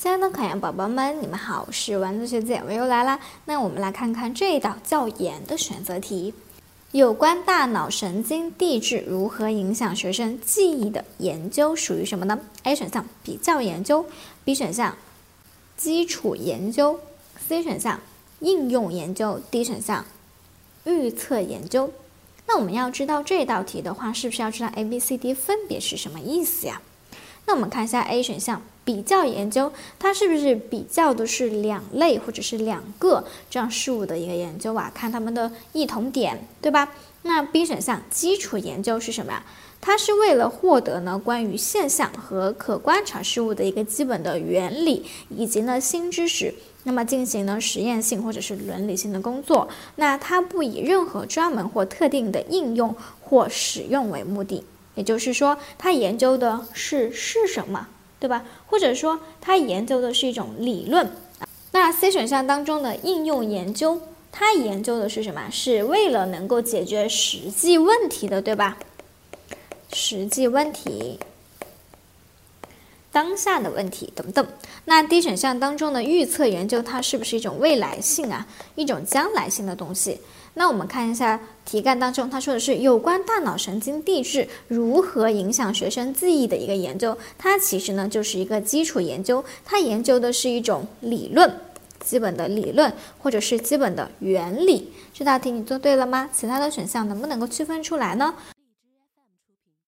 亲爱的考研宝宝们，你们好，我是丸子学姐，我又来啦。那我们来看看这一道较严的选择题，有关大脑神经递质如何影响学生记忆的研究属于什么呢？A 选项比较研究，B 选项基础研究，C 选项应用研究，D 选项预测研究。那我们要知道这道题的话，是不是要知道 A、B、C、D 分别是什么意思呀？那我们看一下 A 选项。比较研究，它是不是比较的是两类或者是两个这样事物的一个研究啊？看它们的异同点，对吧？那 B 选项基础研究是什么呀？它是为了获得呢关于现象和可观察事物的一个基本的原理以及呢新知识，那么进行呢实验性或者是伦理性的工作。那它不以任何专门或特定的应用或使用为目的，也就是说，它研究的是是什么？对吧？或者说，它研究的是一种理论。那 C 选项当中的应用研究，它研究的是什么？是为了能够解决实际问题的，对吧？实际问题。当下的问题等等。那 D 选项当中的预测研究，它是不是一种未来性啊，一种将来性的东西？那我们看一下题干当中，他说的是有关大脑神经递质如何影响学生记忆的一个研究。它其实呢就是一个基础研究，它研究的是一种理论，基本的理论或者是基本的原理。这道题你做对了吗？其他的选项能不能够区分出来呢？